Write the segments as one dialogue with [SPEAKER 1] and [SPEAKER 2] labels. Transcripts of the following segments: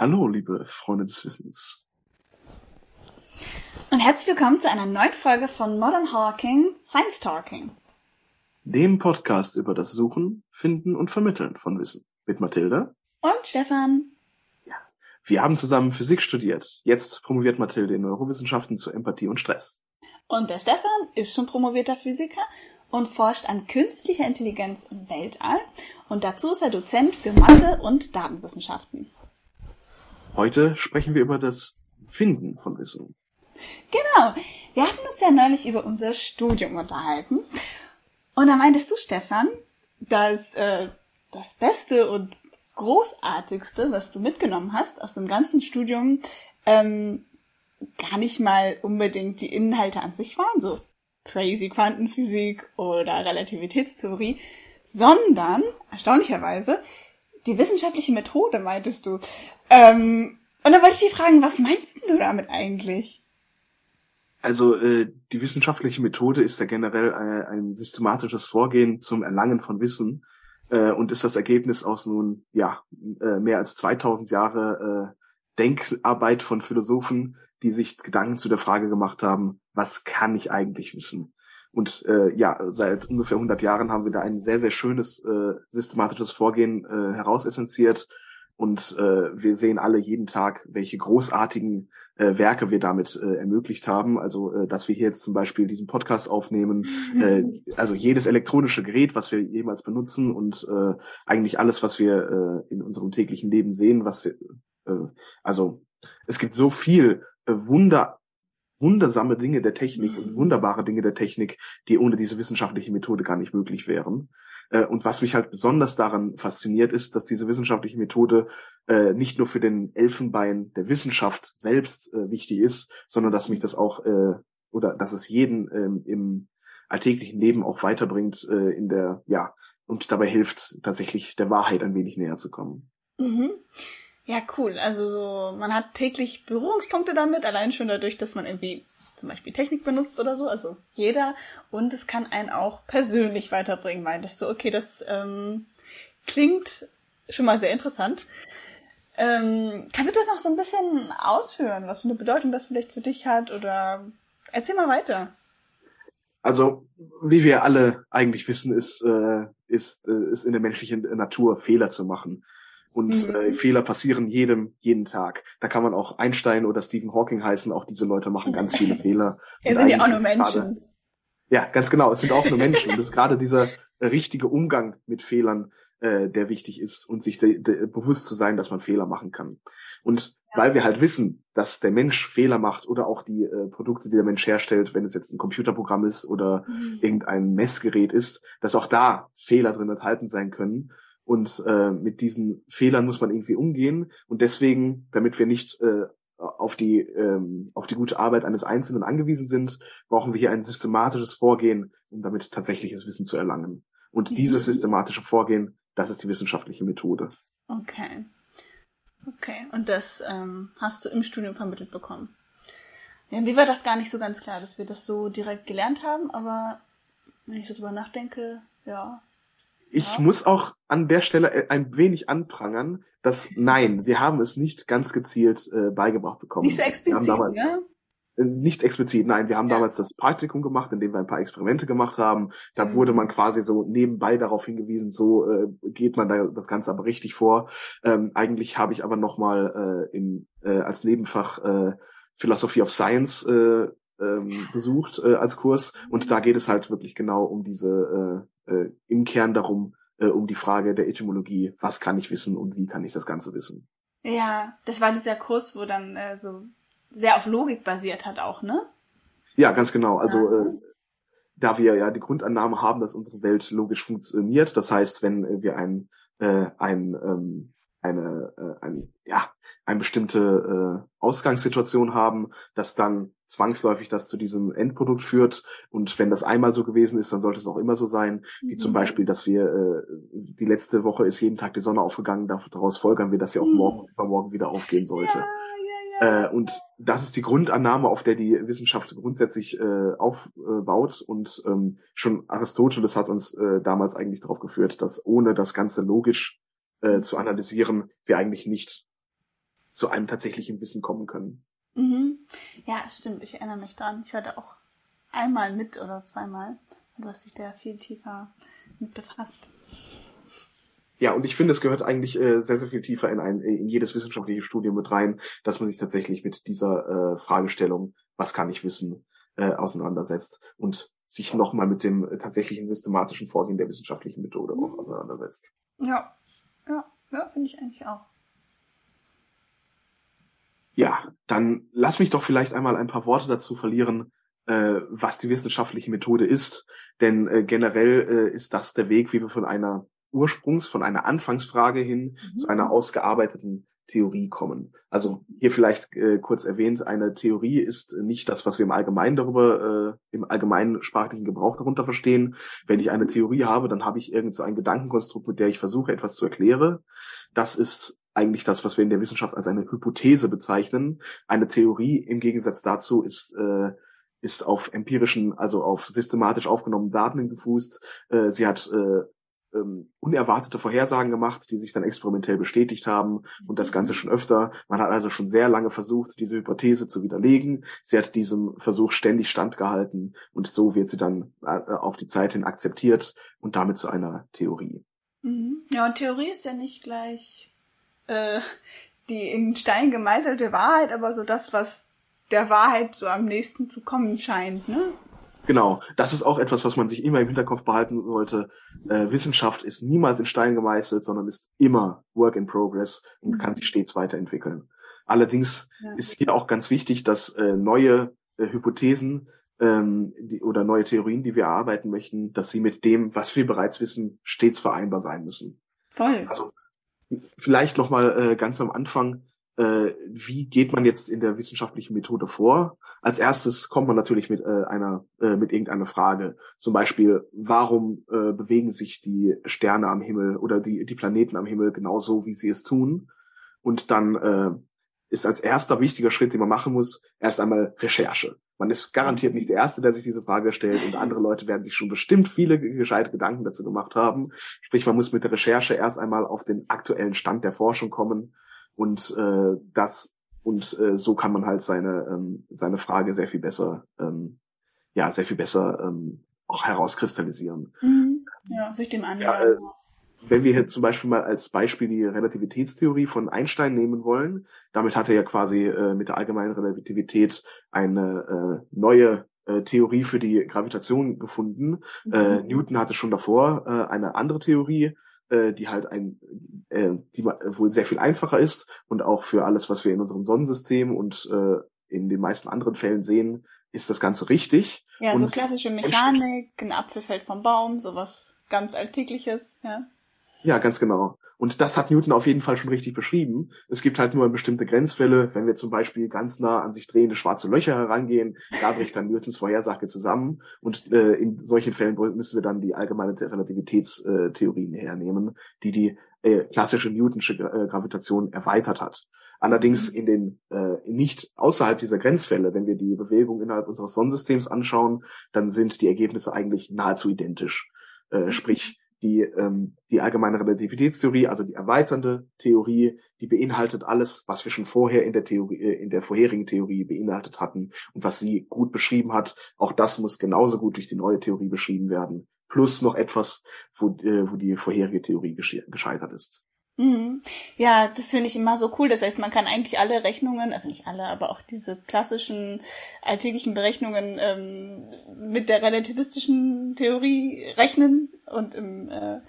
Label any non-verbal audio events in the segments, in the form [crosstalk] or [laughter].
[SPEAKER 1] Hallo, liebe Freunde des Wissens.
[SPEAKER 2] Und herzlich willkommen zu einer neuen Folge von Modern Hawking Science Talking.
[SPEAKER 1] Dem Podcast über das Suchen, Finden und Vermitteln von Wissen. Mit Mathilda.
[SPEAKER 2] Und Stefan.
[SPEAKER 1] Ja. Wir haben zusammen Physik studiert. Jetzt promoviert Mathilde in Neurowissenschaften zu Empathie und Stress.
[SPEAKER 2] Und der Stefan ist schon promovierter Physiker und forscht an künstlicher Intelligenz im Weltall. Und dazu ist er Dozent für Mathe und Datenwissenschaften.
[SPEAKER 1] Heute sprechen wir über das Finden von Wissen.
[SPEAKER 2] Genau. Wir hatten uns ja neulich über unser Studium unterhalten. Und da meintest du, Stefan, dass äh, das Beste und Großartigste, was du mitgenommen hast aus dem ganzen Studium, ähm, gar nicht mal unbedingt die Inhalte an sich waren, so crazy Quantenphysik oder Relativitätstheorie, sondern erstaunlicherweise die wissenschaftliche Methode, meintest du. Ähm, und dann wollte ich dich fragen, was meinst du damit eigentlich?
[SPEAKER 1] Also äh, die wissenschaftliche Methode ist ja generell äh, ein systematisches Vorgehen zum Erlangen von Wissen äh, und ist das Ergebnis aus nun ja äh, mehr als 2000 Jahre äh, Denkarbeit von Philosophen, die sich Gedanken zu der Frage gemacht haben, was kann ich eigentlich wissen? Und äh, ja, seit ungefähr 100 Jahren haben wir da ein sehr, sehr schönes äh, systematisches Vorgehen äh, herausessenziert. Und äh, wir sehen alle jeden Tag, welche großartigen äh, Werke wir damit äh, ermöglicht haben. Also, äh, dass wir hier jetzt zum Beispiel diesen Podcast aufnehmen, [laughs] äh, also jedes elektronische Gerät, was wir jemals benutzen und äh, eigentlich alles, was wir äh, in unserem täglichen Leben sehen, was äh, also es gibt so viel äh, Wunder wundersame Dinge der Technik und wunderbare Dinge der Technik, die ohne diese wissenschaftliche Methode gar nicht möglich wären. Äh, und was mich halt besonders daran fasziniert, ist, dass diese wissenschaftliche Methode äh, nicht nur für den Elfenbein der Wissenschaft selbst äh, wichtig ist, sondern dass mich das auch oder dass es jeden ähm, im alltäglichen Leben auch weiterbringt in der ja und dabei hilft tatsächlich der Wahrheit ein wenig näher zu kommen.
[SPEAKER 2] Mhm. Ja, cool. Also so, man hat täglich Berührungspunkte damit, allein schon dadurch, dass man irgendwie zum Beispiel Technik benutzt oder so, also jeder. Und es kann einen auch persönlich weiterbringen, meintest du. Okay, das ähm, klingt schon mal sehr interessant. Ähm, kannst du das noch so ein bisschen ausführen, was für eine Bedeutung das vielleicht für dich hat? Oder erzähl mal weiter.
[SPEAKER 1] Also, wie wir alle eigentlich wissen, ist, äh, ist, äh, ist in der menschlichen Natur Fehler zu machen. Und mhm. äh, Fehler passieren jedem, jeden Tag. Da kann man auch Einstein oder Stephen Hawking heißen. Auch diese Leute machen ganz viele [laughs] Fehler.
[SPEAKER 2] ja, sind ja auch nur Menschen.
[SPEAKER 1] Grade, ja, ganz genau. Es sind auch nur Menschen. Und es ist gerade dieser äh, richtige Umgang mit Fehlern, äh, der wichtig ist und sich de, de, bewusst zu sein, dass man Fehler machen kann. Und ja. weil wir halt wissen, dass der Mensch Fehler macht oder auch die äh, Produkte, die der Mensch herstellt, wenn es jetzt ein Computerprogramm ist oder mhm. irgendein Messgerät ist, dass auch da Fehler drin enthalten sein können und äh, mit diesen Fehlern muss man irgendwie umgehen. Und deswegen, damit wir nicht äh, auf die ähm, auf die gute Arbeit eines Einzelnen angewiesen sind, brauchen wir hier ein systematisches Vorgehen, um damit tatsächliches Wissen zu erlangen. Und mhm. dieses systematische Vorgehen, das ist die wissenschaftliche Methode.
[SPEAKER 2] Okay. Okay. Und das ähm, hast du im Studium vermittelt bekommen. Ja, mir war das gar nicht so ganz klar, dass wir das so direkt gelernt haben, aber wenn ich so drüber nachdenke, ja,
[SPEAKER 1] ich ja. muss auch an der Stelle äh, ein wenig anprangern, dass [laughs] nein, wir haben es nicht ganz gezielt äh, beigebracht bekommen.
[SPEAKER 2] Nicht so explizit, damals, ne?
[SPEAKER 1] Nicht explizit, nein. Wir haben ja. damals das Praktikum gemacht, in dem wir ein paar Experimente gemacht haben. Da mhm. wurde man quasi so nebenbei darauf hingewiesen, so äh, geht man da das Ganze aber richtig vor. Ähm, eigentlich habe ich aber nochmal äh, in, äh, als Nebenfach äh, Philosophy of Science äh, ähm, besucht äh, als Kurs und da geht es halt wirklich genau um diese äh, im Kern darum äh, um die Frage der Etymologie, was kann ich wissen und wie kann ich das Ganze wissen.
[SPEAKER 2] Ja, das war dieser Kurs, wo dann äh, so sehr auf Logik basiert hat auch, ne?
[SPEAKER 1] Ja, ganz genau. Also ja. äh, da wir ja die Grundannahme haben, dass unsere Welt logisch funktioniert, das heißt, wenn äh, wir ein äh, ein ähm, eine, äh, ein, ja, eine bestimmte äh, Ausgangssituation haben, dass dann zwangsläufig das zu diesem Endprodukt führt. Und wenn das einmal so gewesen ist, dann sollte es auch immer so sein. Wie mhm. zum Beispiel, dass wir äh, die letzte Woche ist jeden Tag die Sonne aufgegangen, daraus folgern wir, dass sie auch mhm. morgen übermorgen wieder aufgehen sollte. Ja, ja, ja. Äh, und das ist die Grundannahme, auf der die Wissenschaft grundsätzlich äh, aufbaut. Und ähm, schon Aristoteles hat uns äh, damals eigentlich darauf geführt, dass ohne das Ganze logisch äh, zu analysieren, wir eigentlich nicht zu einem tatsächlichen Wissen kommen können.
[SPEAKER 2] Mhm. Ja, stimmt. Ich erinnere mich dran. Ich hatte auch einmal mit oder zweimal. Du hast dich da viel tiefer mit befasst.
[SPEAKER 1] Ja, und ich finde, es gehört eigentlich äh, sehr, sehr viel tiefer in ein in jedes wissenschaftliche Studium mit rein, dass man sich tatsächlich mit dieser äh, Fragestellung, was kann ich wissen, äh, auseinandersetzt und sich nochmal mit dem tatsächlichen systematischen Vorgehen der wissenschaftlichen Methode auch mhm. auseinandersetzt.
[SPEAKER 2] Ja, ja, ja, finde ich eigentlich auch.
[SPEAKER 1] Ja, dann lass mich doch vielleicht einmal ein paar Worte dazu verlieren, äh, was die wissenschaftliche Methode ist. Denn äh, generell äh, ist das der Weg, wie wir von einer Ursprungs, von einer Anfangsfrage hin mhm. zu einer ausgearbeiteten Theorie kommen. Also hier vielleicht äh, kurz erwähnt, eine Theorie ist nicht das, was wir im Allgemeinen darüber, äh, im allgemeinen sprachlichen Gebrauch darunter verstehen. Wenn ich eine Theorie habe, dann habe ich irgend so ein Gedankenkonstrukt, mit der ich versuche, etwas zu erklären. Das ist eigentlich das, was wir in der Wissenschaft als eine Hypothese bezeichnen. Eine Theorie im Gegensatz dazu ist äh, ist auf empirischen, also auf systematisch aufgenommenen Daten gefußt. Äh, sie hat äh, ähm, unerwartete Vorhersagen gemacht, die sich dann experimentell bestätigt haben und das Ganze schon öfter. Man hat also schon sehr lange versucht, diese Hypothese zu widerlegen. Sie hat diesem Versuch ständig standgehalten und so wird sie dann äh, auf die Zeit hin akzeptiert und damit zu einer Theorie.
[SPEAKER 2] Mhm. Ja, und Theorie ist ja nicht gleich äh, die in Stein gemeißelte Wahrheit, aber so das, was der Wahrheit so am nächsten zu kommen scheint, ne?
[SPEAKER 1] Genau, das ist auch etwas, was man sich immer im Hinterkopf behalten sollte. Äh, Wissenschaft ist niemals in Stein gemeißelt, sondern ist immer Work in Progress und mhm. kann sich stets weiterentwickeln. Allerdings ja. ist hier auch ganz wichtig, dass äh, neue äh, Hypothesen ähm, die, oder neue Theorien, die wir erarbeiten möchten, dass sie mit dem, was wir bereits wissen, stets vereinbar sein müssen.
[SPEAKER 2] Voll.
[SPEAKER 1] Also vielleicht noch mal äh, ganz am Anfang äh, wie geht man jetzt in der wissenschaftlichen Methode vor? Als erstes kommt man natürlich mit äh, einer äh, mit irgendeiner Frage, zum Beispiel, warum äh, bewegen sich die Sterne am Himmel oder die die Planeten am Himmel genauso, wie sie es tun? Und dann äh, ist als erster wichtiger Schritt, den man machen muss, erst einmal Recherche. Man ist garantiert nicht der Erste, der sich diese Frage stellt und andere Leute werden sich schon bestimmt viele gescheite Gedanken dazu gemacht haben. Sprich, man muss mit der Recherche erst einmal auf den aktuellen Stand der Forschung kommen und äh, das und äh, so kann man halt seine ähm, seine Frage sehr viel besser ähm, ja sehr viel besser ähm, auch herauskristallisieren.
[SPEAKER 2] Mhm. Ja, sich dem annähern. Ja, äh,
[SPEAKER 1] wenn wir hier zum Beispiel mal als Beispiel die Relativitätstheorie von Einstein nehmen wollen, damit hat er ja quasi äh, mit der allgemeinen Relativität eine äh, neue äh, Theorie für die Gravitation gefunden. Mhm. Äh, Newton hatte schon davor äh, eine andere Theorie, äh, die halt ein, äh, die wohl sehr viel einfacher ist und auch für alles, was wir in unserem Sonnensystem und in den meisten anderen Fällen sehen, ist das Ganze richtig.
[SPEAKER 2] Ja, so klassische Mechanik, ein Apfel fällt vom Baum, sowas ganz Alltägliches, ja.
[SPEAKER 1] Ja, ganz genau. Und das hat Newton auf jeden Fall schon richtig beschrieben. Es gibt halt nur bestimmte Grenzfälle. Wenn wir zum Beispiel ganz nah an sich drehende schwarze Löcher herangehen, da bricht dann Newtons Vorhersage zusammen. Und äh, in solchen Fällen müssen wir dann die allgemeine Relativitätstheorien hernehmen, die die äh, klassische Newtonsche äh, Gravitation erweitert hat. Allerdings in den äh, nicht außerhalb dieser Grenzfälle, wenn wir die Bewegung innerhalb unseres Sonnensystems anschauen, dann sind die Ergebnisse eigentlich nahezu identisch. Äh, sprich, die, ähm, die allgemeine Relativitätstheorie, also die erweiternde Theorie, die beinhaltet alles, was wir schon vorher in der Theorie, äh, in der vorherigen Theorie beinhaltet hatten und was sie gut beschrieben hat. Auch das muss genauso gut durch die neue Theorie beschrieben werden. Plus noch etwas, wo, äh, wo die vorherige Theorie gescheitert ist.
[SPEAKER 2] Mhm. Ja, das finde ich immer so cool. Das heißt, man kann eigentlich alle Rechnungen, also nicht alle, aber auch diese klassischen alltäglichen Berechnungen ähm, mit der relativistischen Theorie rechnen und im, äh,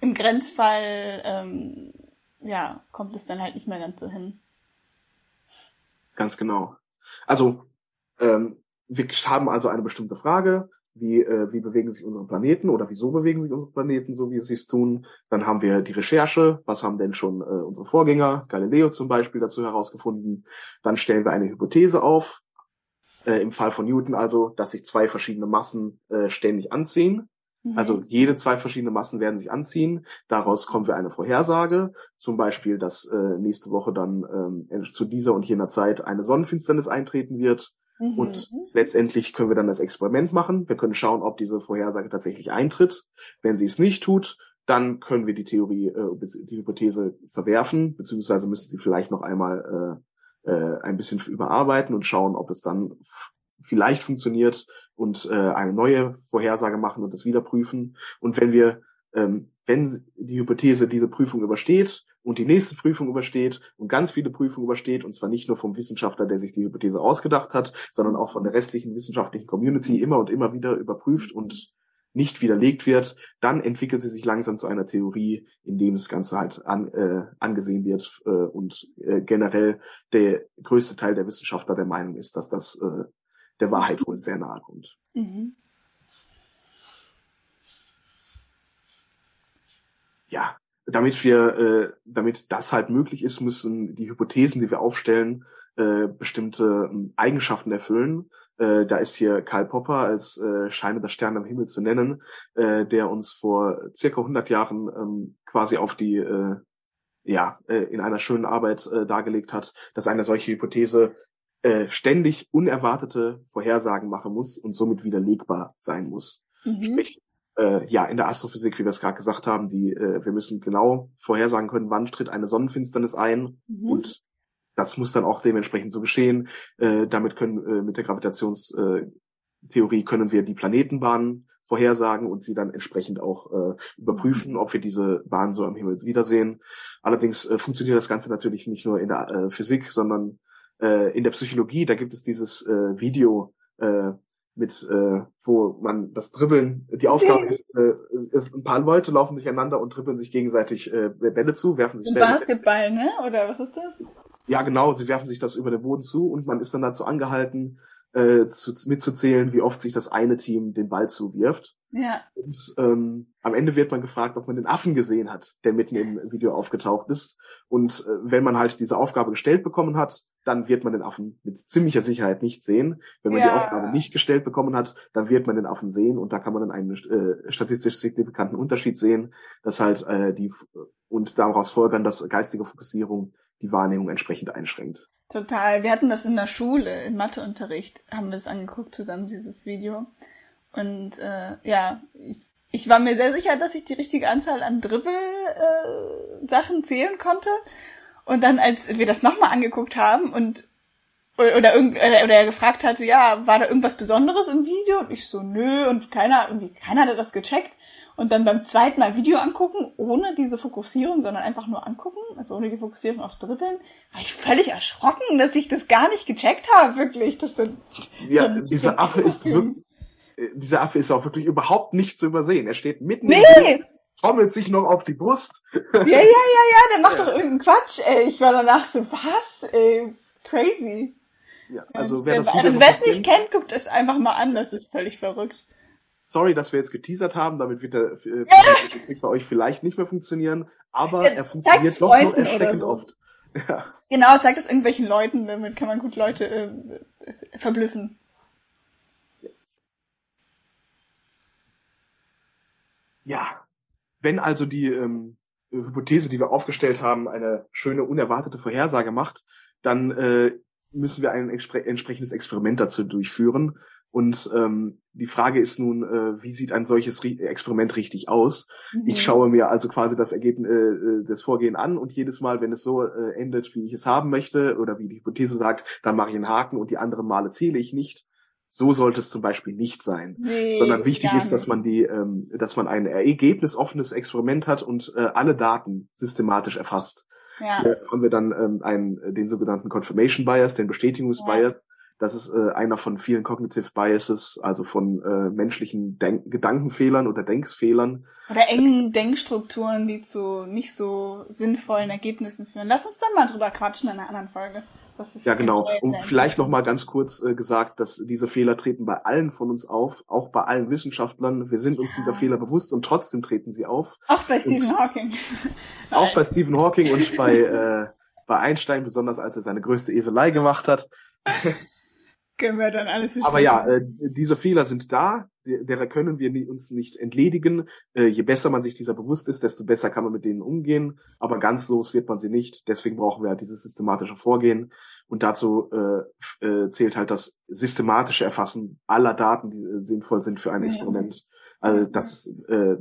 [SPEAKER 2] im Grenzfall ähm, ja, kommt es dann halt nicht mehr ganz so hin.
[SPEAKER 1] Ganz genau. Also ähm, wir haben also eine bestimmte Frage, wie, äh, wie bewegen sich unsere Planeten oder wieso bewegen sich unsere Planeten so, wie sie es tun. Dann haben wir die Recherche, was haben denn schon äh, unsere Vorgänger, Galileo zum Beispiel, dazu herausgefunden. Dann stellen wir eine Hypothese auf, äh, im Fall von Newton also, dass sich zwei verschiedene Massen äh, ständig anziehen. Mhm. Also jede zwei verschiedene Massen werden sich anziehen. Daraus kommen wir eine Vorhersage, zum Beispiel, dass äh, nächste Woche dann ähm, zu dieser und jener Zeit eine Sonnenfinsternis eintreten wird. Mhm. Und letztendlich können wir dann das Experiment machen. Wir können schauen, ob diese Vorhersage tatsächlich eintritt. Wenn sie es nicht tut, dann können wir die Theorie, äh, die Hypothese verwerfen, beziehungsweise müssen sie vielleicht noch einmal äh, äh, ein bisschen überarbeiten und schauen, ob es dann vielleicht funktioniert und äh, eine neue Vorhersage machen und es wieder prüfen. Und wenn wir, ähm, wenn die Hypothese diese Prüfung übersteht und die nächste Prüfung übersteht und ganz viele Prüfungen übersteht, und zwar nicht nur vom Wissenschaftler, der sich die Hypothese ausgedacht hat, sondern auch von der restlichen wissenschaftlichen Community immer und immer wieder überprüft und nicht widerlegt wird, dann entwickelt sie sich langsam zu einer Theorie, in dem das Ganze halt an, äh, angesehen wird äh, und äh, generell der größte Teil der Wissenschaftler der Meinung ist, dass das äh, der Wahrheit wohl sehr nahe kommt. Mhm. Ja, damit wir, äh, damit das halt möglich ist, müssen die Hypothesen, die wir aufstellen, äh, bestimmte äh, Eigenschaften erfüllen. Äh, da ist hier Karl Popper als äh, Scheine der Sterne am Himmel zu nennen, äh, der uns vor circa 100 Jahren ähm, quasi auf die, äh, ja, äh, in einer schönen Arbeit äh, dargelegt hat, dass eine solche Hypothese äh, ständig unerwartete Vorhersagen machen muss und somit widerlegbar sein muss. Mhm. Sprich, äh, ja, in der Astrophysik, wie wir es gerade gesagt haben, die, äh, wir müssen genau vorhersagen können, wann tritt eine Sonnenfinsternis ein mhm. und das muss dann auch dementsprechend so geschehen. Äh, damit können äh, mit der Gravitationstheorie äh, können wir die Planetenbahnen vorhersagen und sie dann entsprechend auch äh, überprüfen, ob wir diese Bahn so am Himmel wiedersehen. Allerdings äh, funktioniert das Ganze natürlich nicht nur in der äh, Physik, sondern äh, in der Psychologie. Da gibt es dieses äh, Video äh, mit, äh, wo man das Dribbeln, die Aufgabe ist, äh, ist, ein paar Leute laufen durcheinander und dribbeln sich gegenseitig äh, Bälle zu, werfen sich
[SPEAKER 2] Bälle. Basketball, ne? Oder was ist das?
[SPEAKER 1] Ja, genau, sie werfen sich das über den Boden zu und man ist dann dazu angehalten, äh, zu, mitzuzählen, wie oft sich das eine Team den Ball zuwirft.
[SPEAKER 2] Ja.
[SPEAKER 1] Und ähm, am Ende wird man gefragt, ob man den Affen gesehen hat, der mitten im Video aufgetaucht ist. Und äh, wenn man halt diese Aufgabe gestellt bekommen hat, dann wird man den Affen mit ziemlicher Sicherheit nicht sehen. Wenn man ja. die Aufgabe nicht gestellt bekommen hat, dann wird man den Affen sehen und da kann man dann einen äh, statistisch signifikanten Unterschied sehen, dass halt äh, die und daraus folgern, dass geistige Fokussierung die Wahrnehmung entsprechend einschränkt.
[SPEAKER 2] Total. Wir hatten das in der Schule, im Matheunterricht, haben wir das angeguckt zusammen, dieses Video. Und äh, ja, ich, ich war mir sehr sicher, dass ich die richtige Anzahl an Dribbel-Sachen äh, zählen konnte. Und dann, als wir das nochmal angeguckt haben und oder, oder, oder er gefragt hatte, ja, war da irgendwas Besonderes im Video? Und ich so, nö, und keiner, irgendwie, keiner hatte das gecheckt und dann beim zweiten Mal Video angucken, ohne diese Fokussierung, sondern einfach nur angucken, also ohne die Fokussierung aufs Dribbeln, war ich völlig erschrocken, dass ich das gar nicht gecheckt habe, wirklich. Dass dann
[SPEAKER 1] ja, so dieser Affe ist wirklich, äh, dieser Affe ist auch wirklich überhaupt nicht zu übersehen. Er steht mitten
[SPEAKER 2] nee.
[SPEAKER 1] im trommelt sich noch auf die Brust.
[SPEAKER 2] Ja, ja, ja, ja, der macht ja. doch irgendeinen Quatsch, ey. Ich war danach so, was, ey, crazy.
[SPEAKER 1] Ja, also wer das Video
[SPEAKER 2] also, wer es nicht kennt, guckt es einfach mal an, das ist völlig verrückt.
[SPEAKER 1] Sorry, dass wir jetzt geteasert haben, damit wird der äh, bei euch vielleicht nicht mehr funktionieren, aber ja, er funktioniert doch noch erschreckend so. oft. [laughs]
[SPEAKER 2] Ja. Genau, zeigt es irgendwelchen Leuten, damit kann man gut Leute äh, verblüffen.
[SPEAKER 1] Ja, wenn also die ähm, Hypothese, die wir aufgestellt haben, eine schöne unerwartete Vorhersage macht, dann äh, müssen wir ein entsprechendes Experiment dazu durchführen. Und ähm, die Frage ist nun, äh, wie sieht ein solches Ri Experiment richtig aus? Mhm. Ich schaue mir also quasi das Ergebnis, äh, äh, das Vorgehen an und jedes Mal, wenn es so äh, endet, wie ich es haben möchte oder wie die Hypothese sagt, dann mache ich einen Haken und die anderen Male zähle ich nicht. So sollte es zum Beispiel nicht sein, nee, sondern wichtig ist, dass man die, ähm, dass man ein ergebnisoffenes Experiment hat und äh, alle Daten systematisch erfasst. Ja. Hier haben wir dann ähm, einen, den sogenannten Confirmation Bias, den Bestätigungsbias. Ja das ist äh, einer von vielen Cognitive Biases, also von äh, menschlichen Denk Gedankenfehlern oder Denksfehlern.
[SPEAKER 2] Oder engen Denkstrukturen, die zu nicht so sinnvollen Ergebnissen führen. Lass uns dann mal drüber quatschen in einer anderen Folge.
[SPEAKER 1] ja, genau. Und vielleicht noch mal ganz kurz äh, gesagt, dass diese Fehler treten bei allen von uns auf, auch bei allen Wissenschaftlern. Wir sind uns ja. dieser Fehler bewusst und trotzdem treten sie auf.
[SPEAKER 2] Auch bei Stephen und Hawking. [laughs]
[SPEAKER 1] auch bei Stephen Hawking und bei, äh, bei Einstein, besonders als er seine größte Eselei gemacht hat. [laughs]
[SPEAKER 2] können wir dann alles
[SPEAKER 1] besprechen. Aber ja, äh, diese Fehler sind da, derer können wir uns nicht entledigen. Äh, je besser man sich dieser bewusst ist, desto besser kann man mit denen umgehen. Aber ganz los wird man sie nicht. Deswegen brauchen wir halt dieses systematische Vorgehen. Und dazu äh, äh, zählt halt das systematische Erfassen aller Daten, die äh, sinnvoll sind für ein Experiment. Also das äh,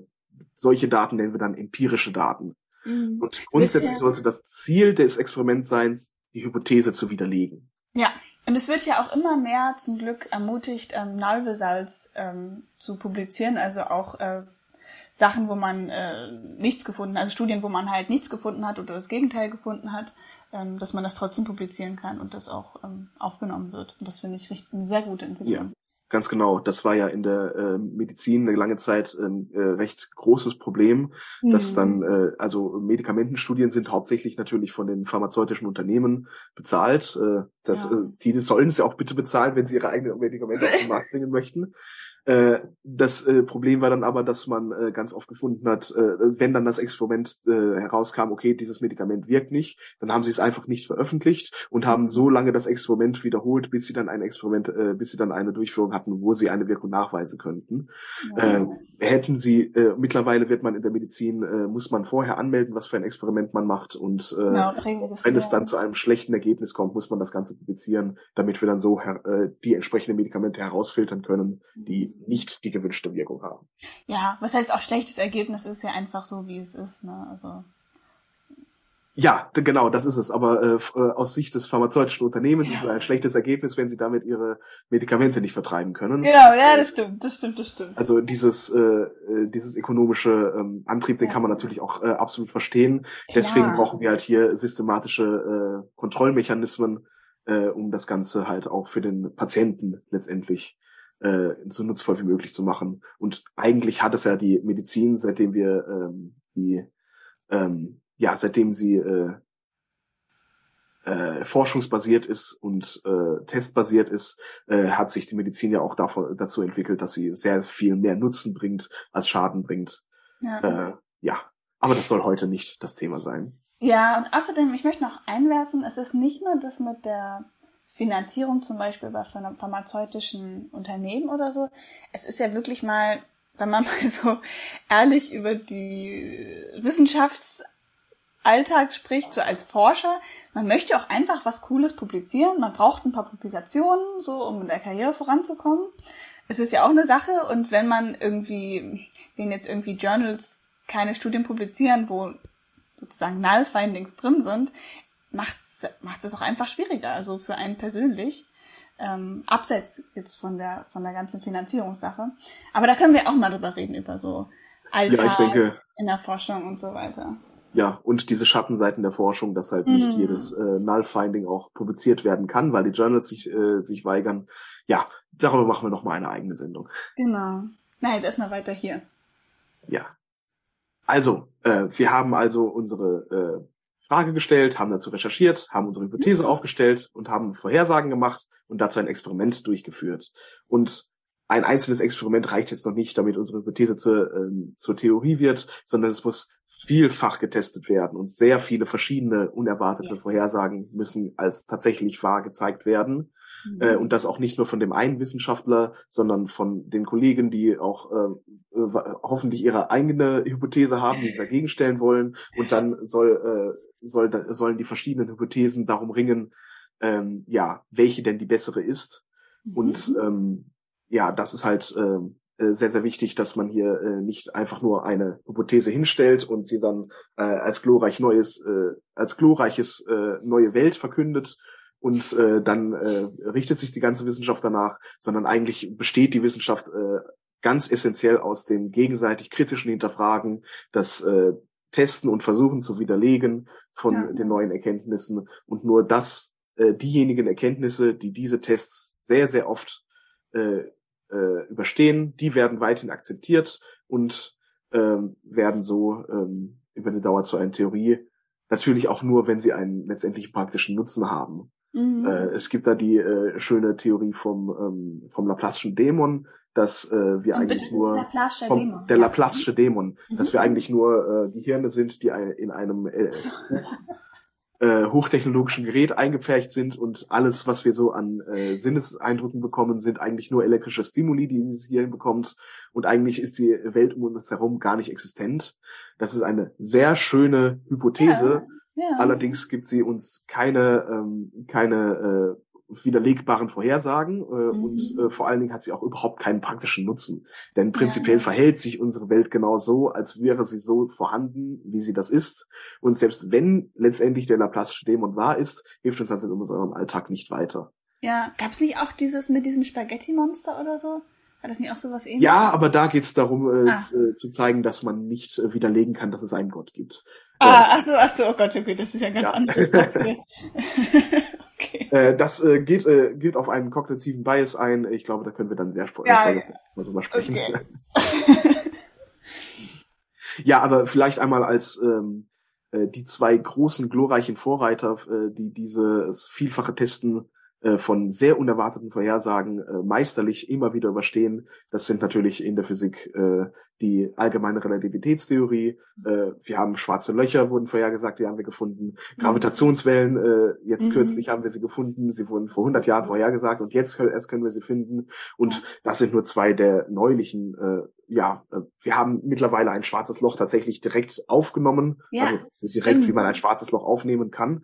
[SPEAKER 1] solche Daten nennen wir dann empirische Daten. Mhm. Und grundsätzlich sollte das Ziel des Experimentseins die Hypothese zu widerlegen.
[SPEAKER 2] Ja, und es wird ja auch immer mehr zum Glück ermutigt, ähm, Results ähm, zu publizieren, also auch äh, Sachen, wo man äh, nichts gefunden, also Studien, wo man halt nichts gefunden hat oder das Gegenteil gefunden hat, ähm, dass man das trotzdem publizieren kann und das auch ähm, aufgenommen wird. Und das finde ich eine sehr gute Entwicklung.
[SPEAKER 1] Ja. Ganz genau. Das war ja in der äh, Medizin eine lange Zeit ein äh, recht großes Problem, mhm. dass dann, äh, also Medikamentenstudien sind hauptsächlich natürlich von den pharmazeutischen Unternehmen bezahlt. Äh, das, ja. äh, die sollen es ja auch bitte bezahlen, wenn sie ihre eigenen Medikamente auf den Markt bringen möchten. Äh, das äh, Problem war dann aber, dass man äh, ganz oft gefunden hat, äh, wenn dann das Experiment äh, herauskam, okay, dieses Medikament wirkt nicht, dann haben sie es einfach nicht veröffentlicht und haben so lange das Experiment wiederholt, bis sie dann ein Experiment, äh, bis sie dann eine Durchführung hatten, wo sie eine Wirkung nachweisen könnten. Ja. Hätten sie, äh, mittlerweile wird man in der Medizin, muss man vorher anmelden, was für ein Experiment man macht und ja, wenn es dann zu einem schlechten Ergebnis kommt, muss man das Ganze publizieren, damit wir dann so die entsprechenden Medikamente herausfiltern können, die nicht die gewünschte Wirkung haben.
[SPEAKER 2] Ja, was heißt auch schlechtes Ergebnis ist ja einfach so, wie es ist, ne? Also.
[SPEAKER 1] Ja, genau, das ist es. Aber äh, äh, aus Sicht des pharmazeutischen Unternehmens ja. ist es ein schlechtes Ergebnis, wenn sie damit ihre Medikamente nicht vertreiben können.
[SPEAKER 2] Genau, ja, das stimmt, das stimmt, das stimmt.
[SPEAKER 1] Also dieses äh, äh dieses ökonomische ähm, Antrieb, den ja. kann man natürlich auch äh, absolut verstehen. Deswegen ja. brauchen wir halt hier systematische äh, Kontrollmechanismen, äh, um das Ganze halt auch für den Patienten letztendlich äh, so nutzvoll wie möglich zu machen. Und eigentlich hat es ja die Medizin, seitdem wir ähm, die, ähm, ja, seitdem sie äh, äh, forschungsbasiert ist und äh, testbasiert ist, äh, hat sich die Medizin ja auch davon, dazu entwickelt, dass sie sehr viel mehr Nutzen bringt als Schaden bringt. Ja. Äh, ja, aber das soll heute nicht das Thema sein.
[SPEAKER 2] Ja, und außerdem, ich möchte noch einwerfen, es ist nicht nur das mit der Finanzierung zum Beispiel bei pharmazeutischen Unternehmen oder so. Es ist ja wirklich mal, wenn man [laughs] mal so ehrlich über die Wissenschaftsalltag spricht, so als Forscher, man möchte auch einfach was Cooles publizieren. Man braucht ein paar Publikationen, so um in der Karriere voranzukommen. Es ist ja auch eine Sache und wenn man irgendwie, wenn jetzt irgendwie Journals keine Studien publizieren, wo sozusagen Null Findings drin sind, macht's macht es auch einfach schwieriger, also für einen persönlich. Ähm, abseits jetzt von der von der ganzen Finanzierungssache. Aber da können wir auch mal drüber reden, über so Alltag ja, denke, in der Forschung und so weiter.
[SPEAKER 1] Ja, und diese Schattenseiten der Forschung, dass halt nicht mhm. jedes äh, Null-Finding auch publiziert werden kann, weil die Journals sich, äh, sich weigern. Ja, darüber machen wir noch mal eine eigene Sendung.
[SPEAKER 2] Genau. Na, jetzt erstmal weiter hier.
[SPEAKER 1] Ja. Also, äh, wir haben also unsere äh, Frage gestellt, haben dazu recherchiert, haben unsere Hypothese mhm. aufgestellt und haben Vorhersagen gemacht und dazu ein Experiment durchgeführt. Und ein einzelnes Experiment reicht jetzt noch nicht, damit unsere Hypothese zur, äh, zur Theorie wird, sondern es muss vielfach getestet werden und sehr viele verschiedene unerwartete ja. Vorhersagen müssen als tatsächlich wahr gezeigt werden. Mhm. Äh, und das auch nicht nur von dem einen Wissenschaftler, sondern von den Kollegen, die auch äh, äh hoffentlich ihre eigene Hypothese haben, die sie [laughs] dagegen stellen wollen. Und dann soll, äh, soll, sollen die verschiedenen Hypothesen darum ringen, ähm, ja, welche denn die bessere ist. Mhm. Und ähm, ja, das ist halt ähm, äh, sehr, sehr wichtig, dass man hier äh, nicht einfach nur eine Hypothese hinstellt und sie dann äh, als glorreich neues, äh, als glorreiches äh, neue Welt verkündet und äh, dann äh, richtet sich die ganze Wissenschaft danach, sondern eigentlich besteht die Wissenschaft äh, ganz essentiell aus dem gegenseitig kritischen Hinterfragen, das äh, Testen und Versuchen zu widerlegen von ja. den neuen Erkenntnissen und nur das, äh, diejenigen Erkenntnisse, die diese Tests sehr, sehr oft äh, äh, überstehen, die werden weiterhin akzeptiert und ähm, werden so ähm, über die Dauer zu einer Theorie. Natürlich auch nur, wenn sie einen letztendlich praktischen Nutzen haben. Mhm. Äh, es gibt da die äh, schöne Theorie vom, ähm, vom Laplace'schen Dämon, dass äh, wir und eigentlich nur vom, der. Laplace'sche Dämon, mhm. dass wir eigentlich nur äh, die Hirne sind, die in einem äh, äh, hochtechnologischen Gerät eingepfercht sind und alles, was wir so an äh, Sinneseindrücken bekommen, sind eigentlich nur elektrische Stimuli, die dieses Hirn bekommt und eigentlich ist die Welt um uns herum gar nicht existent. Das ist eine sehr schöne Hypothese. Ja, ja. Allerdings gibt sie uns keine, ähm, keine widerlegbaren Vorhersagen äh, mhm. und äh, vor allen Dingen hat sie auch überhaupt keinen praktischen Nutzen. Denn prinzipiell ja. verhält sich unsere Welt genau so, als wäre sie so vorhanden, wie sie das ist. Und selbst wenn letztendlich der Laplace Dämon wahr ist, hilft uns das in unserem Alltag nicht weiter.
[SPEAKER 2] Ja, gab's nicht auch dieses mit diesem Spaghetti-Monster oder so? War das nicht auch sowas ähnliches?
[SPEAKER 1] Ja, aber da geht's darum, äh, ah. zu, zu zeigen, dass man nicht äh, widerlegen kann, dass es einen Gott gibt.
[SPEAKER 2] Ah, ach so, ach so, oh Gott, okay, das ist ja ganz ja. anderes. [laughs] [laughs]
[SPEAKER 1] Äh, das äh, geht, äh, gilt auf einen kognitiven Bias ein. Ich glaube, da können wir dann sehr ja, ja. drüber sprechen. Okay. [laughs] ja, aber vielleicht einmal als ähm, äh, die zwei großen glorreichen Vorreiter, äh, die dieses vielfache Testen von sehr unerwarteten Vorhersagen äh, meisterlich immer wieder überstehen. Das sind natürlich in der Physik äh, die allgemeine Relativitätstheorie. Äh, wir haben schwarze Löcher, wurden vorhergesagt, die haben wir gefunden. Mhm. Gravitationswellen, äh, jetzt mhm. kürzlich haben wir sie gefunden. Sie wurden vor 100 Jahren vorhergesagt und jetzt erst können wir sie finden. Und das sind nur zwei der neulichen. Äh, ja, äh, wir haben mittlerweile ein schwarzes Loch tatsächlich direkt aufgenommen. Ja, also direkt, stimmt. wie man ein schwarzes Loch aufnehmen kann.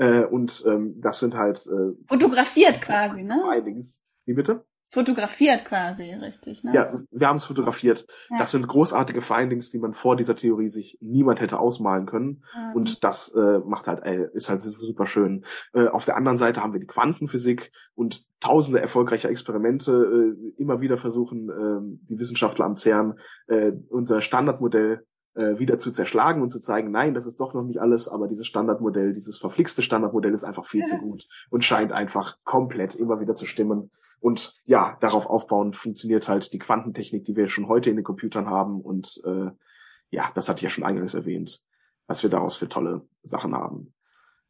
[SPEAKER 1] Äh, und ähm, das sind halt äh,
[SPEAKER 2] fotografiert quasi, ne?
[SPEAKER 1] Findings. Wie bitte?
[SPEAKER 2] Fotografiert quasi, richtig, ne?
[SPEAKER 1] Ja, wir haben es fotografiert. Ja. Das sind großartige Findings, die man vor dieser Theorie sich niemand hätte ausmalen können. Mhm. Und das äh, macht halt, äh, ist halt super schön. Äh, auf der anderen Seite haben wir die Quantenphysik und tausende erfolgreicher Experimente äh, immer wieder versuchen, äh, die Wissenschaftler am CERN äh, unser Standardmodell äh, wieder zu zerschlagen und zu zeigen, nein, das ist doch noch nicht alles, aber dieses Standardmodell, dieses verflixte Standardmodell ist einfach viel zu [laughs] gut und scheint einfach komplett immer wieder zu stimmen. Und ja, darauf aufbauend funktioniert halt die Quantentechnik, die wir schon heute in den Computern haben. Und äh, ja, das hatte ich ja schon eingangs erwähnt, was wir daraus für tolle Sachen haben.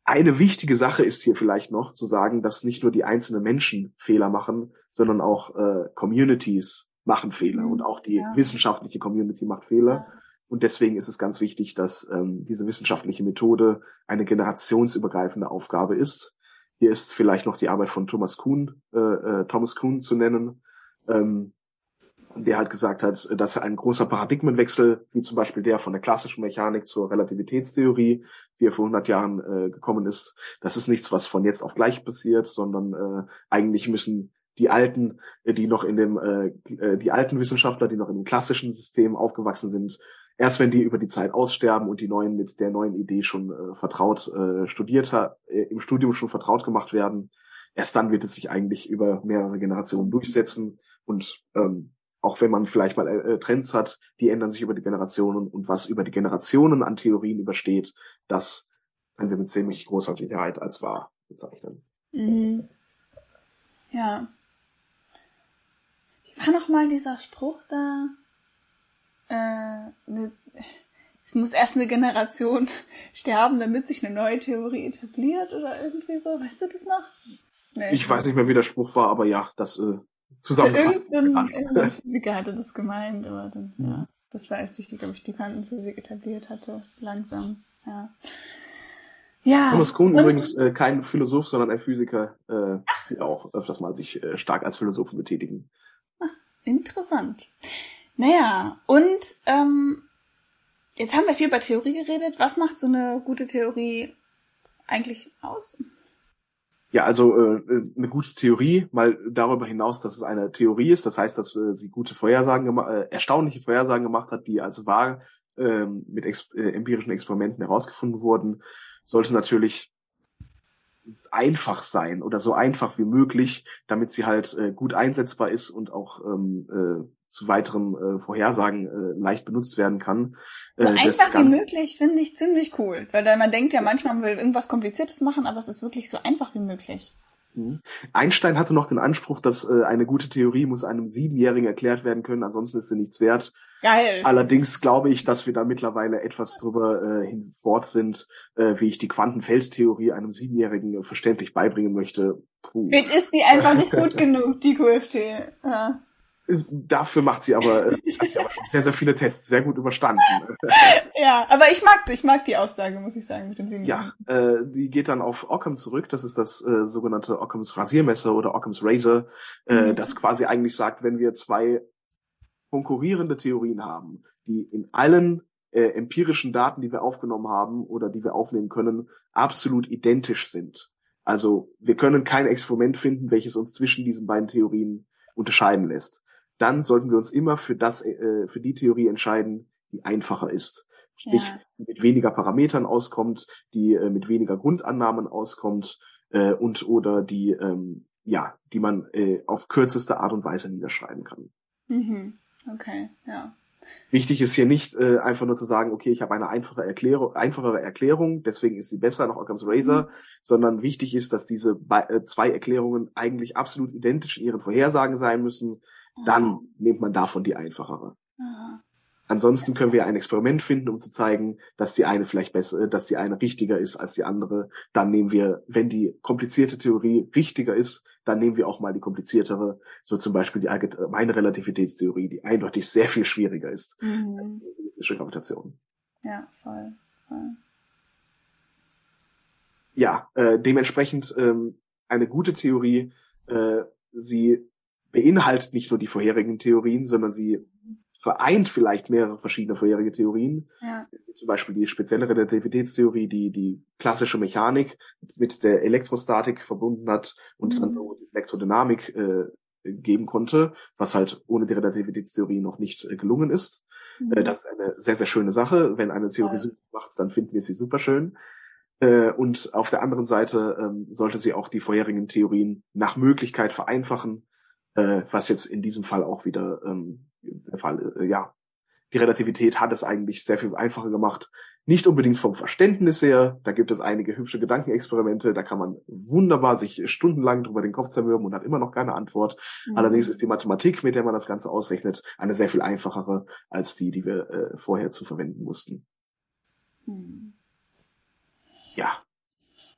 [SPEAKER 1] Eine wichtige Sache ist hier vielleicht noch zu sagen, dass nicht nur die einzelnen Menschen Fehler machen, sondern auch äh, Communities machen Fehler mhm. und auch die ja. wissenschaftliche Community macht Fehler. Ja. Und deswegen ist es ganz wichtig, dass ähm, diese wissenschaftliche Methode eine generationsübergreifende Aufgabe ist. Hier ist vielleicht noch die Arbeit von Thomas Kuhn, äh, äh, Thomas Kuhn zu nennen, ähm, der halt gesagt hat, dass ein großer Paradigmenwechsel, wie zum Beispiel der von der klassischen Mechanik zur Relativitätstheorie, wie er vor 100 Jahren äh, gekommen ist, das ist nichts, was von jetzt auf gleich passiert, sondern äh, eigentlich müssen die alten, die noch in dem, äh, äh, die alten Wissenschaftler, die noch in dem klassischen System aufgewachsen sind, erst wenn die über die Zeit aussterben und die neuen mit der neuen Idee schon äh, vertraut äh, studiert äh, im Studium schon vertraut gemacht werden, erst dann wird es sich eigentlich über mehrere Generationen durchsetzen und ähm, auch wenn man vielleicht mal äh, Trends hat, die ändern sich über die Generationen und was über die Generationen an Theorien übersteht, das können wir mit ziemlich großer Sicherheit als wahr bezeichnen.
[SPEAKER 2] Mhm. Ja. Wie war nochmal dieser Spruch da? Äh, ne, es muss erst eine Generation [laughs] sterben, damit sich eine neue Theorie etabliert oder irgendwie so. Weißt du das noch?
[SPEAKER 1] Nee. Ich weiß nicht mehr, wie der Spruch war, aber ja, das äh, zusammengefasst.
[SPEAKER 2] Irgendein, irgendein Physiker hatte das gemeint, aber dann, ja. ja. Das war, als ich, glaube ich, die Quantenphysik etabliert hatte. Langsam, ja.
[SPEAKER 1] Ja. Thomas Kuhn übrigens äh, kein Philosoph, sondern ein Physiker, äh, die auch öfters mal sich äh, stark als Philosophen betätigen.
[SPEAKER 2] Ach, interessant. Naja, und ähm, jetzt haben wir viel über Theorie geredet. Was macht so eine gute Theorie eigentlich aus?
[SPEAKER 1] Ja, also äh, eine gute Theorie, mal darüber hinaus, dass es eine Theorie ist, das heißt, dass äh, sie gute Vorhersagen, äh, erstaunliche Vorhersagen gemacht hat, die als wahr äh, mit ex äh, empirischen Experimenten herausgefunden wurden, sollte natürlich einfach sein oder so einfach wie möglich, damit sie halt äh, gut einsetzbar ist und auch ähm, äh, zu weiteren äh, Vorhersagen äh, leicht benutzt werden kann.
[SPEAKER 2] Äh, so einfach wie möglich finde ich ziemlich cool, weil dann man denkt ja manchmal, man will irgendwas Kompliziertes machen, aber es ist wirklich so einfach wie möglich.
[SPEAKER 1] Mhm. Einstein hatte noch den Anspruch, dass äh, eine gute Theorie muss einem Siebenjährigen erklärt werden können, ansonsten ist sie nichts wert.
[SPEAKER 2] Geil.
[SPEAKER 1] Allerdings glaube ich, dass wir da mittlerweile etwas drüber äh, hinfort sind, äh, wie ich die Quantenfeldtheorie einem Siebenjährigen äh, verständlich beibringen möchte.
[SPEAKER 2] Puh. Jetzt ist die einfach nicht gut [laughs] genug, die QFT. Ja.
[SPEAKER 1] Dafür macht sie aber, äh, hat sie aber schon sehr, sehr viele Tests sehr gut überstanden. [laughs]
[SPEAKER 2] ja, aber ich mag, ich mag die Aussage, muss ich sagen, mit dem Sieben.
[SPEAKER 1] Ja, äh, die geht dann auf Occam zurück. Das ist das äh, sogenannte Occams Rasiermesser oder Occams Razor, äh, mhm. das quasi eigentlich sagt, wenn wir zwei konkurrierende Theorien haben, die in allen äh, empirischen Daten, die wir aufgenommen haben oder die wir aufnehmen können, absolut identisch sind, Also wir können kein Experiment finden, welches uns zwischen diesen beiden Theorien unterscheiden lässt. Dann sollten wir uns immer für das, äh, für die Theorie entscheiden, die einfacher ist. Sprich, ja. mit weniger Parametern auskommt, die äh, mit weniger Grundannahmen auskommt äh, und oder die ähm, ja, die man äh, auf kürzeste Art und Weise niederschreiben kann.
[SPEAKER 2] Mhm. Okay, ja.
[SPEAKER 1] Wichtig ist hier nicht äh, einfach nur zu sagen, okay, ich habe eine einfache Erklärung, einfachere Erklärung, deswegen ist sie besser nach Occam's Razor, mhm. sondern wichtig ist, dass diese äh, zwei Erklärungen eigentlich absolut identisch in ihren Vorhersagen sein müssen. Dann nimmt man davon die einfachere. Mhm. Ansonsten können wir ein Experiment finden, um zu zeigen, dass die eine vielleicht besser, dass die eine richtiger ist als die andere. Dann nehmen wir, wenn die komplizierte Theorie richtiger ist, dann nehmen wir auch mal die kompliziertere, so zum Beispiel die allgemeine Relativitätstheorie, die eindeutig sehr viel schwieriger ist mhm. als die elektrische Gravitation.
[SPEAKER 2] Ja, voll, voll.
[SPEAKER 1] Ja, äh, dementsprechend ähm, eine gute Theorie, äh, sie beinhaltet nicht nur die vorherigen Theorien, sondern sie vereint vielleicht mehrere verschiedene vorherige Theorien. Ja. Zum Beispiel die spezielle Relativitätstheorie, die die klassische Mechanik mit der Elektrostatik verbunden hat und mhm. dann so die Elektrodynamik äh, geben konnte, was halt ohne die Relativitätstheorie noch nicht äh, gelungen ist. Mhm. Äh, das ist eine sehr, sehr schöne Sache. Wenn eine Theorie ja. macht, dann finden wir sie super schön. Äh, und auf der anderen Seite ähm, sollte sie auch die vorherigen Theorien nach Möglichkeit vereinfachen, äh, was jetzt in diesem Fall auch wieder ähm, der Fall, äh, ja, die Relativität hat es eigentlich sehr viel einfacher gemacht. Nicht unbedingt vom Verständnis her. Da gibt es einige hübsche Gedankenexperimente. Da kann man wunderbar sich stundenlang drüber den Kopf zermürben und hat immer noch keine Antwort. Mhm. Allerdings ist die Mathematik, mit der man das Ganze ausrechnet, eine sehr viel einfachere als die, die wir äh, vorher zu verwenden mussten. Mhm. Ja.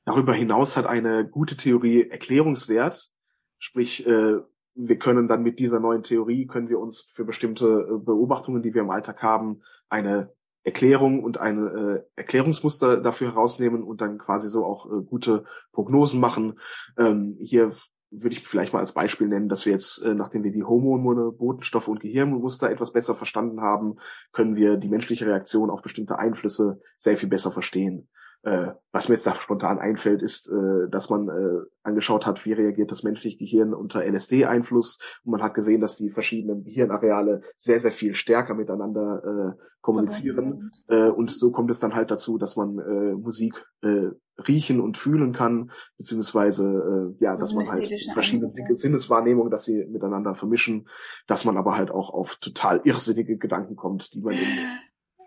[SPEAKER 1] Darüber hinaus hat eine gute Theorie Erklärungswert. Sprich, äh, wir können dann mit dieser neuen Theorie, können wir uns für bestimmte äh, Beobachtungen, die wir im Alltag haben, eine Erklärung und ein äh, Erklärungsmuster dafür herausnehmen und dann quasi so auch äh, gute Prognosen machen. Ähm, hier würde ich vielleicht mal als Beispiel nennen, dass wir jetzt, äh, nachdem wir die Hormone, Botenstoffe und Gehirnmuster etwas besser verstanden haben, können wir die menschliche Reaktion auf bestimmte Einflüsse sehr viel besser verstehen. Äh, was mir jetzt da spontan einfällt, ist, äh, dass man äh, angeschaut hat, wie reagiert das menschliche Gehirn unter LSD-Einfluss. Und man hat gesehen, dass die verschiedenen Gehirnareale sehr, sehr viel stärker miteinander äh, kommunizieren. Äh, und so kommt es dann halt dazu, dass man äh, Musik äh, riechen und fühlen kann, beziehungsweise äh, ja, dass man halt verschiedene Einfluss. Sinneswahrnehmungen, dass sie miteinander vermischen, dass man aber halt auch auf total irrsinnige Gedanken kommt, die man in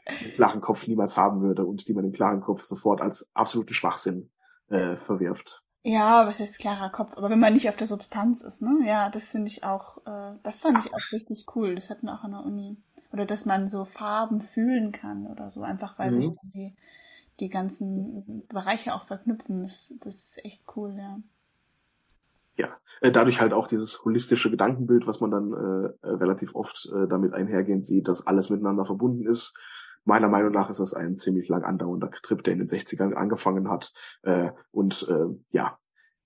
[SPEAKER 1] einen klaren Kopf niemals haben würde und die man im klaren Kopf sofort als absoluten Schwachsinn äh, verwirft.
[SPEAKER 2] Ja, was heißt klarer Kopf? Aber wenn man nicht auf der Substanz ist, ne? Ja, das finde ich auch, äh, das fand ich auch richtig cool. Das hatten wir auch an der Uni. Oder dass man so Farben fühlen kann oder so, einfach weil mhm. sich die, die ganzen Bereiche auch verknüpfen. Das, das ist echt cool, ja.
[SPEAKER 1] Ja, äh, dadurch halt auch dieses holistische Gedankenbild, was man dann äh, relativ oft äh, damit einhergehend sieht, dass alles miteinander verbunden ist meiner Meinung nach ist das ein ziemlich lang andauernder Trip, der in den 60ern angefangen hat. Äh, und äh, ja,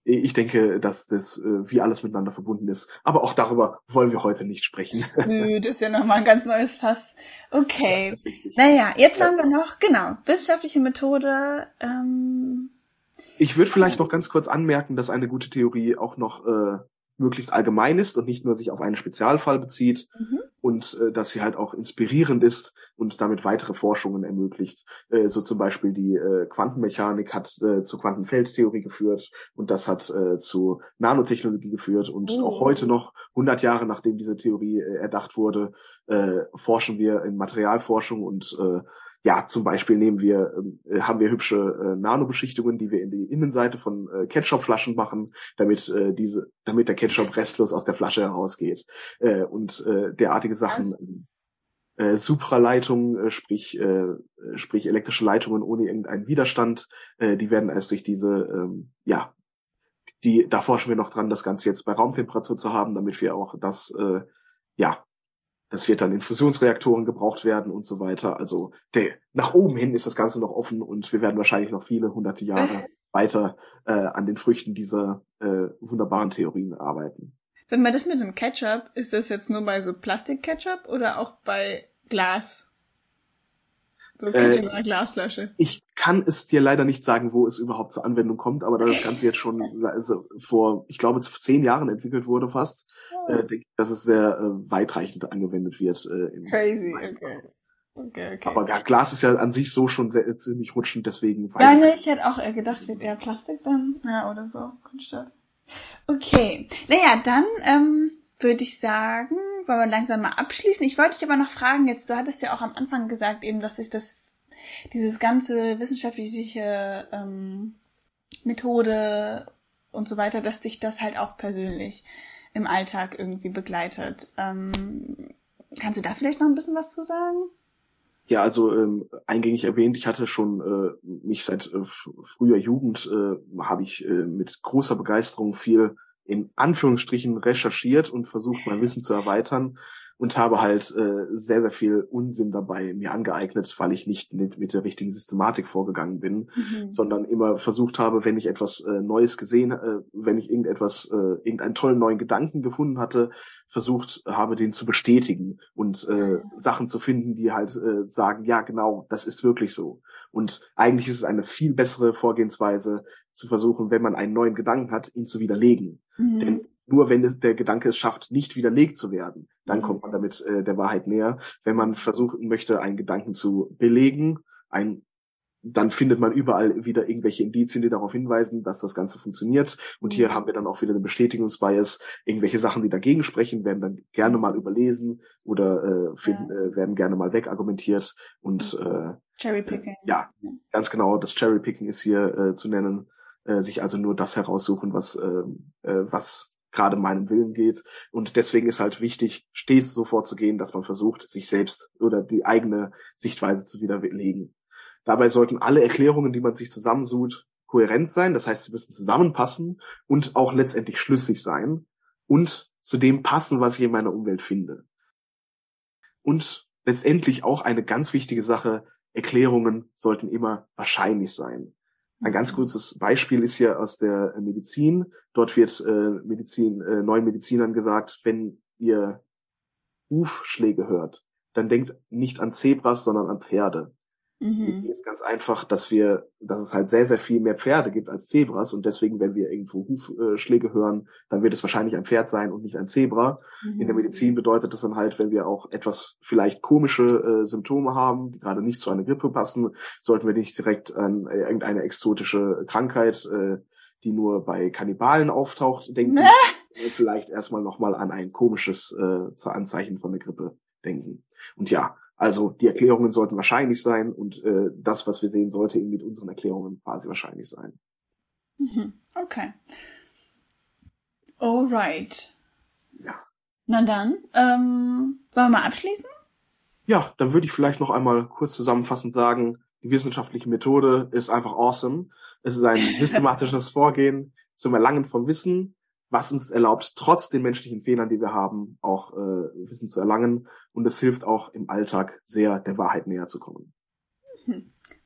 [SPEAKER 1] ich denke, dass das äh, wie alles miteinander verbunden ist. Aber auch darüber wollen wir heute nicht sprechen. [laughs]
[SPEAKER 2] Nö, das ist ja nochmal ein ganz neues Fass. Okay. Ja, naja, jetzt ja. haben wir noch, genau, wissenschaftliche Methode. Ähm,
[SPEAKER 1] ich würde vielleicht noch ganz kurz anmerken, dass eine gute Theorie auch noch äh, möglichst allgemein ist und nicht nur sich auf einen Spezialfall bezieht mhm. Und äh, dass sie halt auch inspirierend ist und damit weitere Forschungen ermöglicht. Äh, so zum Beispiel die äh, Quantenmechanik hat äh, zur Quantenfeldtheorie geführt und das hat äh, zu Nanotechnologie geführt und oh. auch heute noch 100 Jahre nachdem diese Theorie äh, erdacht wurde, äh, forschen wir in Materialforschung und äh, ja, zum Beispiel nehmen wir, äh, haben wir hübsche äh, Nanobeschichtungen, die wir in die Innenseite von äh, Ketchupflaschen machen, damit äh, diese, damit der Ketchup restlos aus der Flasche herausgeht. Äh, und äh, derartige Sachen. Äh, Supraleitungen, äh, sprich, äh, sprich elektrische Leitungen ohne irgendeinen Widerstand, äh, die werden erst durch diese, ähm, ja, die, da forschen wir noch dran, das Ganze jetzt bei Raumtemperatur zu haben, damit wir auch das, äh, ja, das wird dann in Fusionsreaktoren gebraucht werden und so weiter. Also der, nach oben hin ist das Ganze noch offen und wir werden wahrscheinlich noch viele hunderte Jahre [laughs] weiter äh, an den Früchten dieser äh, wunderbaren Theorien arbeiten.
[SPEAKER 2] Sag mal, das mit dem Ketchup, ist das jetzt nur bei so Plastik-Ketchup oder auch bei Glas? So äh, in einer Glasflasche.
[SPEAKER 1] Ich kann es dir leider nicht sagen, wo es überhaupt zur Anwendung kommt, aber da das Ganze jetzt schon [laughs] also vor, ich glaube, zehn Jahren entwickelt wurde fast, oh. äh, denke ich, dass es sehr äh, weitreichend angewendet wird. Äh,
[SPEAKER 2] Crazy, okay. Okay, okay.
[SPEAKER 1] Aber ja, Glas ist ja an sich so schon sehr, ziemlich rutschend, deswegen.
[SPEAKER 2] Ja, nee, ich hätte auch eher gedacht, wird eher Plastik dann, ja, oder so, Kunststoff. Okay, naja, dann ähm, würde ich sagen, wollen wir langsam mal abschließen. Ich wollte dich aber noch fragen, jetzt, du hattest ja auch am Anfang gesagt, eben, dass sich das, dieses ganze wissenschaftliche ähm, Methode und so weiter, dass dich das halt auch persönlich im Alltag irgendwie begleitet. Ähm, kannst du da vielleicht noch ein bisschen was zu sagen?
[SPEAKER 1] Ja, also ähm, eingängig erwähnt, ich hatte schon äh, mich seit äh, früher Jugend äh, habe ich äh, mit großer Begeisterung viel in Anführungsstrichen recherchiert und versucht, mein Wissen zu erweitern und habe halt äh, sehr, sehr viel Unsinn dabei mir angeeignet, weil ich nicht mit, mit der richtigen Systematik vorgegangen bin, mhm. sondern immer versucht habe, wenn ich etwas äh, Neues gesehen, äh, wenn ich irgendetwas, äh, irgendeinen tollen neuen Gedanken gefunden hatte, versucht habe, den zu bestätigen und äh, Sachen zu finden, die halt äh, sagen, ja genau, das ist wirklich so. Und eigentlich ist es eine viel bessere Vorgehensweise, zu versuchen, wenn man einen neuen Gedanken hat, ihn zu widerlegen. Mhm. Denn nur wenn es, der Gedanke es schafft, nicht widerlegt zu werden, dann mhm. kommt man damit äh, der Wahrheit näher. Wenn man versuchen möchte, einen Gedanken zu belegen, ein dann findet man überall wieder irgendwelche Indizien, die darauf hinweisen, dass das Ganze funktioniert. Und hier mhm. haben wir dann auch wieder eine Bestätigungsbias. Irgendwelche Sachen, die dagegen sprechen, werden dann gerne mal überlesen oder äh, finden, ja. äh, werden gerne mal wegargumentiert. Und äh,
[SPEAKER 2] Cherrypicking.
[SPEAKER 1] Ja, ganz genau. Das Cherrypicking ist hier äh, zu nennen. Äh, sich also nur das heraussuchen, was äh, äh, was gerade meinem Willen geht. Und deswegen ist halt wichtig, stets so vorzugehen, dass man versucht, sich selbst oder die eigene Sichtweise zu widerlegen. Dabei sollten alle Erklärungen, die man sich zusammensucht, kohärent sein. Das heißt, sie müssen zusammenpassen und auch letztendlich schlüssig sein und zu dem passen, was ich in meiner Umwelt finde. Und letztendlich auch eine ganz wichtige Sache, Erklärungen sollten immer wahrscheinlich sein. Ein ganz kurzes Beispiel ist ja aus der Medizin. Dort wird äh, Medizin, äh, neuen Medizinern gesagt, wenn ihr Hufschläge hört, dann denkt nicht an Zebras, sondern an Pferde. Mhm. ist ganz einfach, dass wir, dass es halt sehr, sehr viel mehr Pferde gibt als Zebras und deswegen, wenn wir irgendwo Hufschläge hören, dann wird es wahrscheinlich ein Pferd sein und nicht ein Zebra. Mhm. In der mhm. Medizin bedeutet das dann halt, wenn wir auch etwas vielleicht komische äh, Symptome haben, die gerade nicht zu einer Grippe passen, sollten wir nicht direkt an äh, irgendeine exotische Krankheit, äh, die nur bei Kannibalen auftaucht, denken. [laughs] Vielleicht erstmal nochmal an ein komisches äh, Anzeichen von der Grippe denken. Und ja, also die Erklärungen sollten wahrscheinlich sein und äh, das, was wir sehen, sollte eben mit unseren Erklärungen quasi wahrscheinlich sein.
[SPEAKER 2] Mhm. Okay. Alright.
[SPEAKER 1] Ja.
[SPEAKER 2] Na dann, ähm, wollen wir mal abschließen?
[SPEAKER 1] Ja, dann würde ich vielleicht noch einmal kurz zusammenfassend sagen, die wissenschaftliche Methode ist einfach awesome. Es ist ein [laughs] systematisches Vorgehen zum Erlangen von Wissen, was uns erlaubt, trotz den menschlichen Fehlern, die wir haben, auch äh, Wissen zu erlangen. Und es hilft auch im Alltag sehr, der Wahrheit näher zu kommen.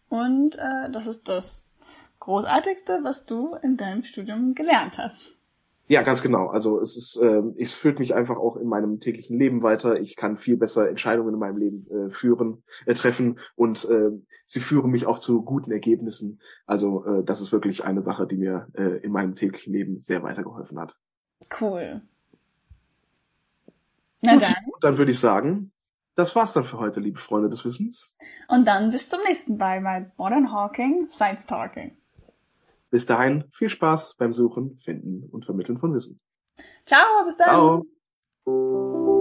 [SPEAKER 2] Und äh, das ist das Großartigste, was du in deinem Studium gelernt hast.
[SPEAKER 1] Ja, ganz genau. Also es ist, äh, es führt mich einfach auch in meinem täglichen Leben weiter. Ich kann viel besser Entscheidungen in meinem Leben äh, führen, äh, treffen und äh, sie führen mich auch zu guten Ergebnissen. Also äh, das ist wirklich eine Sache, die mir äh, in meinem täglichen Leben sehr weitergeholfen hat.
[SPEAKER 2] Cool. Na
[SPEAKER 1] Gut, dann. Dann würde ich sagen, das war's dann für heute, liebe Freunde des Wissens.
[SPEAKER 2] Und dann bis zum nächsten Mal bei Modern Hawking Science Talking.
[SPEAKER 1] Bis dahin viel Spaß beim Suchen, Finden und Vermitteln von Wissen.
[SPEAKER 2] Ciao, bis dann.
[SPEAKER 1] Ciao.